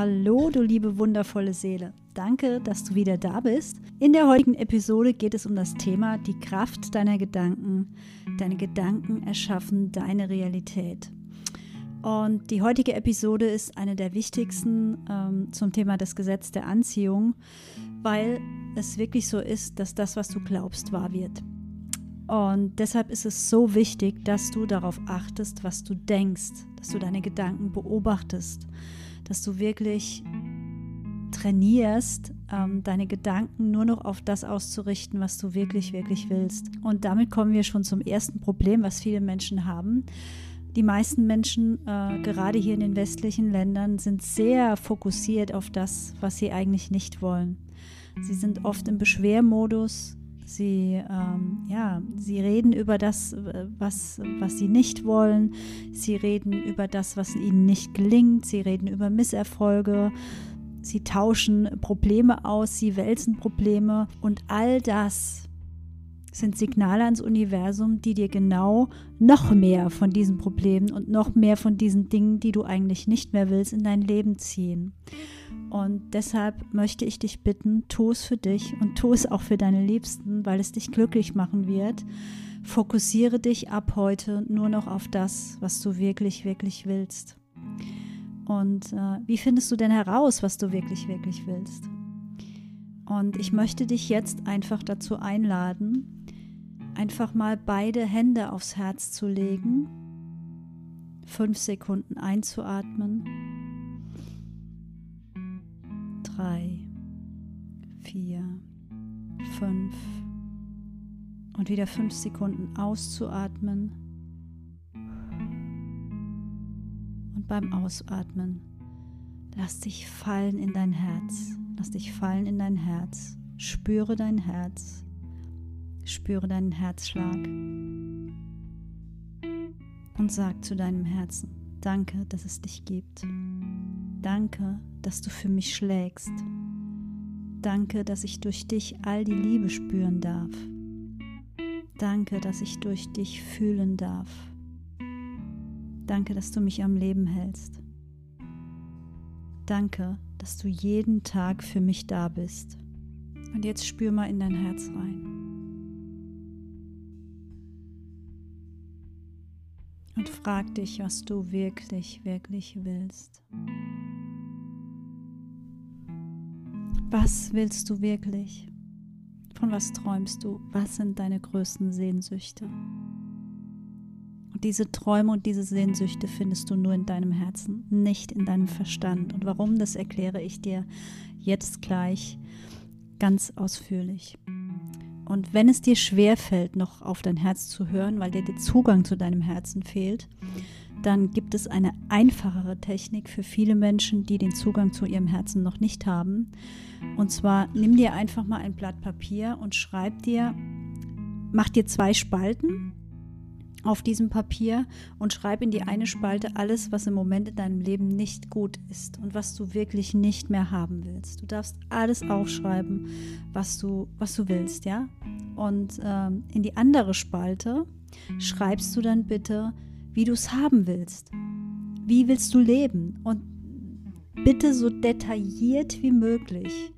Hallo, du liebe wundervolle Seele. Danke, dass du wieder da bist. In der heutigen Episode geht es um das Thema die Kraft deiner Gedanken. Deine Gedanken erschaffen deine Realität. Und die heutige Episode ist eine der wichtigsten ähm, zum Thema das Gesetz der Anziehung, weil es wirklich so ist, dass das, was du glaubst, wahr wird. Und deshalb ist es so wichtig, dass du darauf achtest, was du denkst, dass du deine Gedanken beobachtest, dass du wirklich trainierst, ähm, deine Gedanken nur noch auf das auszurichten, was du wirklich, wirklich willst. Und damit kommen wir schon zum ersten Problem, was viele Menschen haben. Die meisten Menschen, äh, gerade hier in den westlichen Ländern, sind sehr fokussiert auf das, was sie eigentlich nicht wollen. Sie sind oft im Beschwermodus, Sie, ähm, ja, sie reden über das, was, was sie nicht wollen. Sie reden über das, was ihnen nicht gelingt. Sie reden über Misserfolge. Sie tauschen Probleme aus. Sie wälzen Probleme. Und all das sind Signale ans Universum, die dir genau noch mehr von diesen Problemen und noch mehr von diesen Dingen, die du eigentlich nicht mehr willst, in dein Leben ziehen. Und deshalb möchte ich dich bitten, tu es für dich und tu es auch für deine Liebsten, weil es dich glücklich machen wird. Fokussiere dich ab heute nur noch auf das, was du wirklich, wirklich willst. Und äh, wie findest du denn heraus, was du wirklich, wirklich willst? Und ich möchte dich jetzt einfach dazu einladen, einfach mal beide Hände aufs Herz zu legen, fünf Sekunden einzuatmen drei, vier, fünf. Und wieder fünf Sekunden auszuatmen. Und beim Ausatmen lass dich fallen in dein Herz, lass dich fallen in dein Herz, spüre dein Herz, spüre deinen Herzschlag. Und sag zu deinem Herzen, danke, dass es dich gibt. Danke, dass du für mich schlägst. Danke, dass ich durch dich all die Liebe spüren darf. Danke, dass ich durch dich fühlen darf. Danke, dass du mich am Leben hältst. Danke, dass du jeden Tag für mich da bist. Und jetzt spür mal in dein Herz rein. Und frag dich, was du wirklich, wirklich willst. Was willst du wirklich? Von was träumst du? Was sind deine größten Sehnsüchte? Und diese Träume und diese Sehnsüchte findest du nur in deinem Herzen, nicht in deinem Verstand. Und warum, das erkläre ich dir jetzt gleich ganz ausführlich. Und wenn es dir schwer fällt, noch auf dein Herz zu hören, weil dir der Zugang zu deinem Herzen fehlt, dann gibt es eine einfachere Technik für viele Menschen, die den Zugang zu ihrem Herzen noch nicht haben. Und zwar nimm dir einfach mal ein Blatt Papier und schreib dir, mach dir zwei Spalten auf diesem Papier und schreib in die eine Spalte alles, was im Moment in deinem Leben nicht gut ist und was du wirklich nicht mehr haben willst. Du darfst alles aufschreiben, was du, was du willst, ja? Und ähm, in die andere Spalte schreibst du dann bitte, wie du es haben willst. Wie willst du leben? Und bitte so detailliert wie möglich.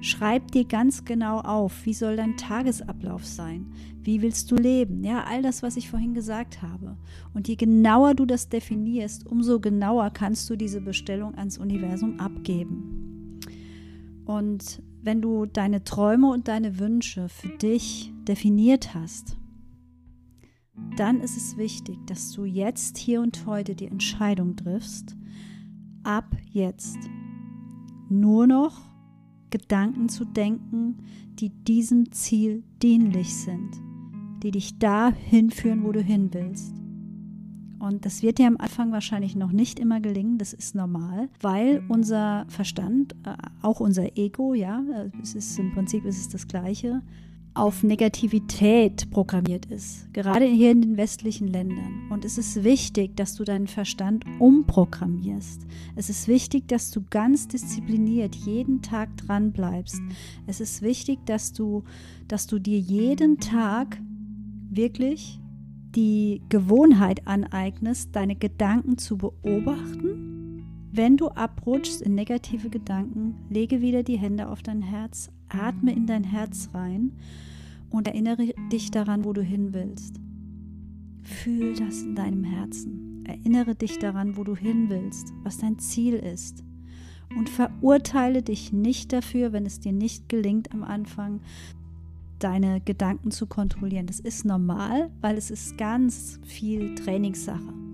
Schreib dir ganz genau auf, wie soll dein Tagesablauf sein? Wie willst du leben? Ja, all das, was ich vorhin gesagt habe. Und je genauer du das definierst, umso genauer kannst du diese Bestellung ans Universum abgeben. Und wenn du deine Träume und deine Wünsche für dich definiert hast, dann ist es wichtig, dass du jetzt, hier und heute die Entscheidung triffst, ab jetzt nur noch Gedanken zu denken, die diesem Ziel dienlich sind, die dich da hinführen, wo du hin willst. Und das wird dir am Anfang wahrscheinlich noch nicht immer gelingen, das ist normal, weil unser Verstand, äh, auch unser Ego, ja, äh, es ist im Prinzip ist es das Gleiche, auf Negativität programmiert ist, gerade hier in den westlichen Ländern. Und es ist wichtig, dass du deinen Verstand umprogrammierst. Es ist wichtig, dass du ganz diszipliniert jeden Tag dran bleibst. Es ist wichtig, dass du, dass du dir jeden Tag wirklich die Gewohnheit aneignest, deine Gedanken zu beobachten wenn du abrutschst in negative Gedanken, lege wieder die Hände auf dein Herz, atme in dein Herz rein und erinnere dich daran, wo du hin willst. Fühl das in deinem Herzen. Erinnere dich daran, wo du hin willst, was dein Ziel ist. Und verurteile dich nicht dafür, wenn es dir nicht gelingt am Anfang, deine Gedanken zu kontrollieren. Das ist normal, weil es ist ganz viel Trainingssache.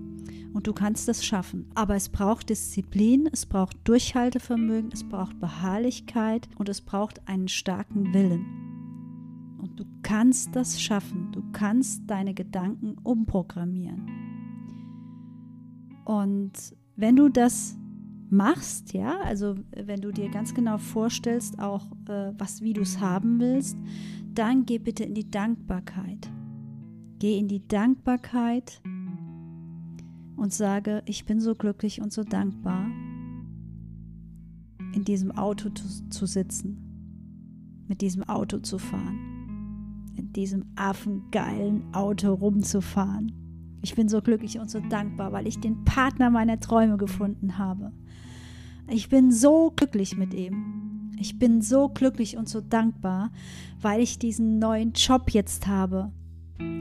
Und du kannst das schaffen. Aber es braucht Disziplin, es braucht Durchhaltevermögen, es braucht Beharrlichkeit und es braucht einen starken Willen. Und du kannst das schaffen. Du kannst deine Gedanken umprogrammieren. Und wenn du das machst, ja, also wenn du dir ganz genau vorstellst, auch äh, was, wie du es haben willst, dann geh bitte in die Dankbarkeit. Geh in die Dankbarkeit und sage, ich bin so glücklich und so dankbar, in diesem Auto zu, sitzen, mit diesem Auto zu fahren, in diesem affengeilen Auto rumzufahren. Ich bin so glücklich und so dankbar, weil ich den Partner meiner Träume gefunden habe. Ich bin so glücklich mit ihm. Ich bin so glücklich und so dankbar, weil ich diesen neuen Job jetzt habe.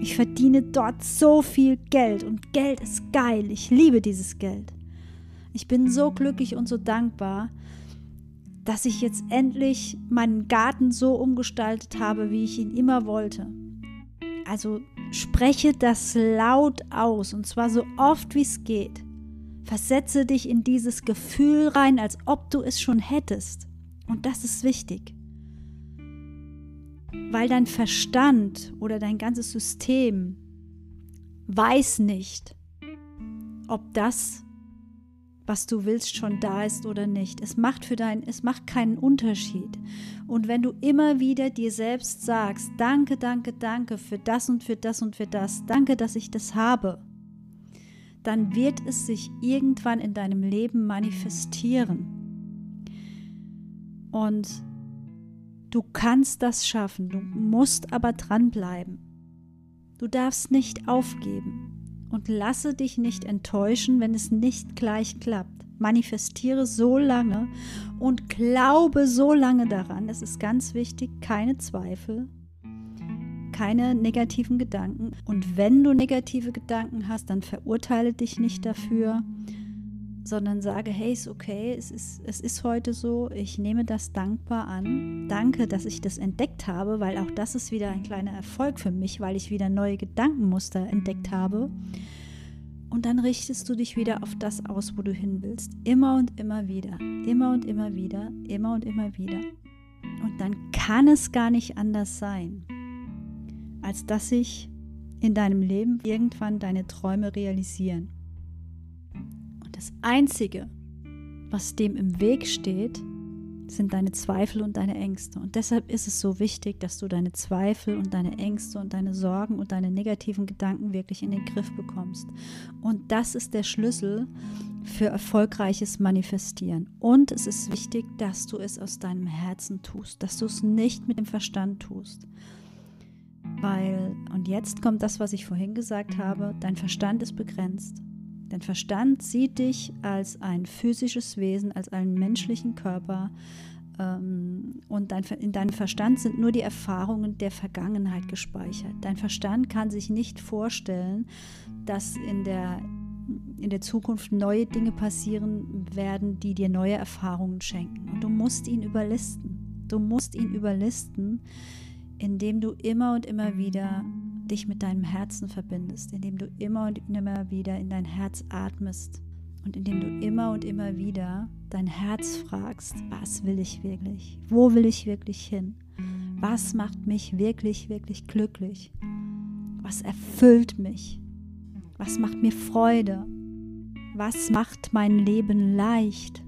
Ich verdiene dort so viel Geld und Geld ist geil. Ich liebe dieses Geld. Ich bin so glücklich und so dankbar, dass ich jetzt endlich meinen Garten so umgestaltet habe, wie ich ihn immer wollte. Also spreche das laut aus und zwar so oft wie es geht. Versetze dich in dieses Gefühl rein, als ob du es schon hättest. Und das ist wichtig. Weil dein Verstand oder dein ganzes System weiß nicht, ob das, was du willst, schon da ist oder nicht. Es macht für dein, es macht keinen Unterschied. Und wenn du immer wieder dir selbst sagst, danke, danke, danke für das und für das und für das, danke, dass ich das habe, dann wird es sich irgendwann in deinem Leben manifestieren. Und du kannst das schaffen, du musst aber dranbleiben. Du darfst nicht aufgeben und lasse dich nicht enttäuschen, wenn es nicht gleich klappt. Manifestiere so lange und glaube so lange daran. Es ist ganz wichtig, keine Zweifel, keine negativen Gedanken. Und wenn du negative Gedanken hast, dann verurteile dich nicht dafür, sondern sage, hey, ist okay, es ist, es ist heute so, ich nehme das dankbar an. Danke, dass ich das entdeckt habe, weil auch das ist wieder ein kleiner Erfolg für mich, weil ich wieder neue Gedankenmuster entdeckt habe. Und dann richtest du dich wieder auf das aus, wo du hin willst. Immer und immer wieder, immer und immer wieder, immer und immer wieder. Und dann kann es gar nicht anders sein als dass sich in deinem Leben irgendwann deine Träume realisieren. Das Einzige, was dem im Weg steht, sind deine Zweifel und deine Ängste. Und deshalb ist es so wichtig, dass du deine Zweifel und deine Ängste und deine Sorgen und deine negativen Gedanken wirklich in den Griff bekommst. Und das ist der Schlüssel für erfolgreiches Manifestieren. Und es ist wichtig, dass du es aus deinem Herzen tust, dass du es nicht mit dem Verstand tust. Weil, und jetzt kommt das, was ich vorhin gesagt habe, dein Verstand ist begrenzt. Dein Verstand sieht dich als ein physisches Wesen, als einen menschlichen Körper. Ähm, und dein, in deinem Verstand sind nur die Erfahrungen der Vergangenheit gespeichert. Dein Verstand kann sich nicht vorstellen, dass in der, in der Zukunft neue Dinge passieren werden, die dir neue Erfahrungen schenken. Und du musst ihn überlisten. Du musst ihn überlisten, indem du immer und immer wieder dich mit deinem Herzen verbindest, indem du immer und immer wieder in dein Herz atmest und indem du immer und immer wieder dein Herz fragst, was will ich wirklich? Wo will ich wirklich hin? Was macht mich wirklich, wirklich glücklich? Was erfüllt mich? Was macht mir Freude? Was macht mein Leben leicht?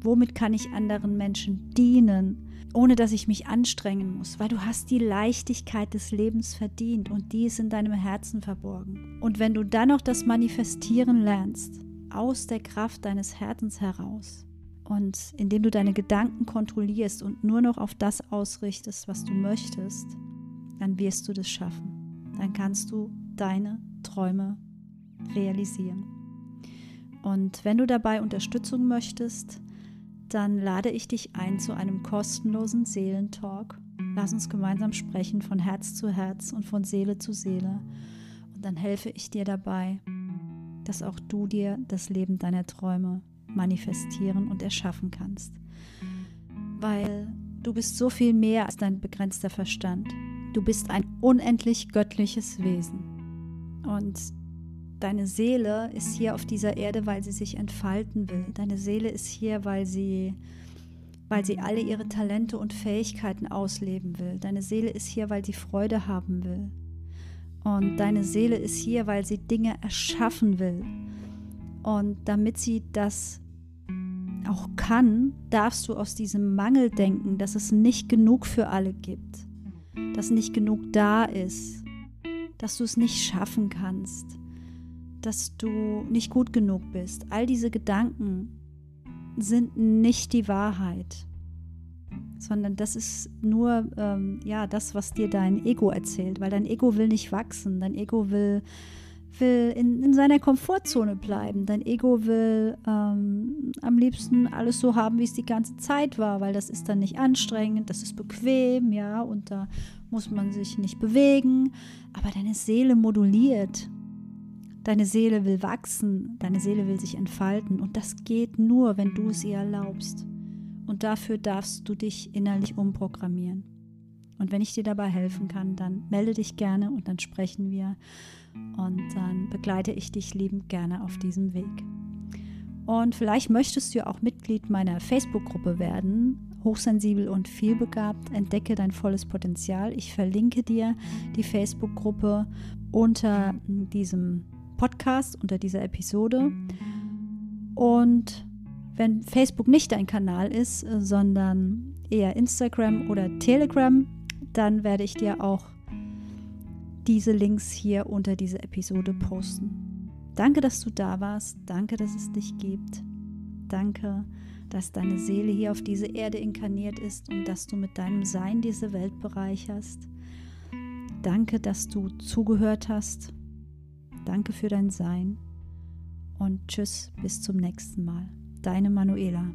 Womit kann ich anderen Menschen dienen? Ohne dass ich mich anstrengen muss, weil du hast die Leichtigkeit des Lebens verdient und die ist in deinem Herzen verborgen. Und wenn du dann noch das Manifestieren lernst, aus der Kraft deines Herzens heraus und indem du deine Gedanken kontrollierst und nur noch auf das ausrichtest, was du möchtest, dann wirst du das schaffen. Dann kannst du deine Träume realisieren. Und wenn du dabei Unterstützung möchtest, dann lade ich dich ein zu einem kostenlosen Seelentalk. Lass uns gemeinsam sprechen von Herz zu Herz und von Seele zu Seele. Und dann helfe ich dir dabei, dass auch du dir das Leben deiner Träume manifestieren und erschaffen kannst. Weil du bist so viel mehr als dein begrenzter Verstand. Du bist ein unendlich göttliches Wesen. Und deine Seele ist hier auf dieser Erde, weil sie sich entfalten will. Deine Seele ist hier, weil sie, weil sie alle ihre Talente und Fähigkeiten ausleben will. Deine Seele ist hier, weil sie Freude haben will. Und deine Seele ist hier, weil sie Dinge erschaffen will. Und damit sie das auch kann, darfst du aus diesem Mangel denken, dass es nicht genug für alle gibt, dass nicht genug da ist, dass du es nicht schaffen kannst, dass du nicht gut genug bist. All diese Gedanken sind nicht die Wahrheit, sondern das ist nur ähm, ja das, was dir dein Ego erzählt, weil dein Ego will nicht wachsen, dein Ego will will in, in seiner Komfortzone bleiben. Dein Ego will ähm, am liebsten alles so haben, wie es die ganze Zeit war, weil das ist dann nicht anstrengend, das ist bequem, ja, und da muss man sich nicht bewegen. Aber deine Seele moduliert. Deine Seele will wachsen, deine Seele will sich entfalten und das geht nur, wenn du es ihr erlaubst. Und dafür darfst du dich innerlich umprogrammieren. Und wenn ich dir dabei helfen kann, dann melde dich gerne und dann sprechen wir und dann begleite ich dich liebend gerne auf diesem Weg. Und vielleicht möchtest du auch Mitglied meiner Facebook-Gruppe werden. Hochsensibel und vielbegabt, entdecke dein volles Potenzial. Ich verlinke dir die Facebook-Gruppe unter diesem Podcast, unter dieser Episode. Und wenn Facebook nicht dein Kanal ist, sondern eher Instagram oder Telegram, dann werde ich dir auch diese Links hier unter diese Episode posten. Danke, dass du da warst. Danke, dass es dich gibt. Danke, dass deine Seele hier auf diese Erde inkarniert ist und dass du mit deinem Sein diese Welt bereicherst. Danke, dass du zugehört hast. Danke für dein Sein. Und tschüss, bis zum nächsten Mal. Deine Manuela.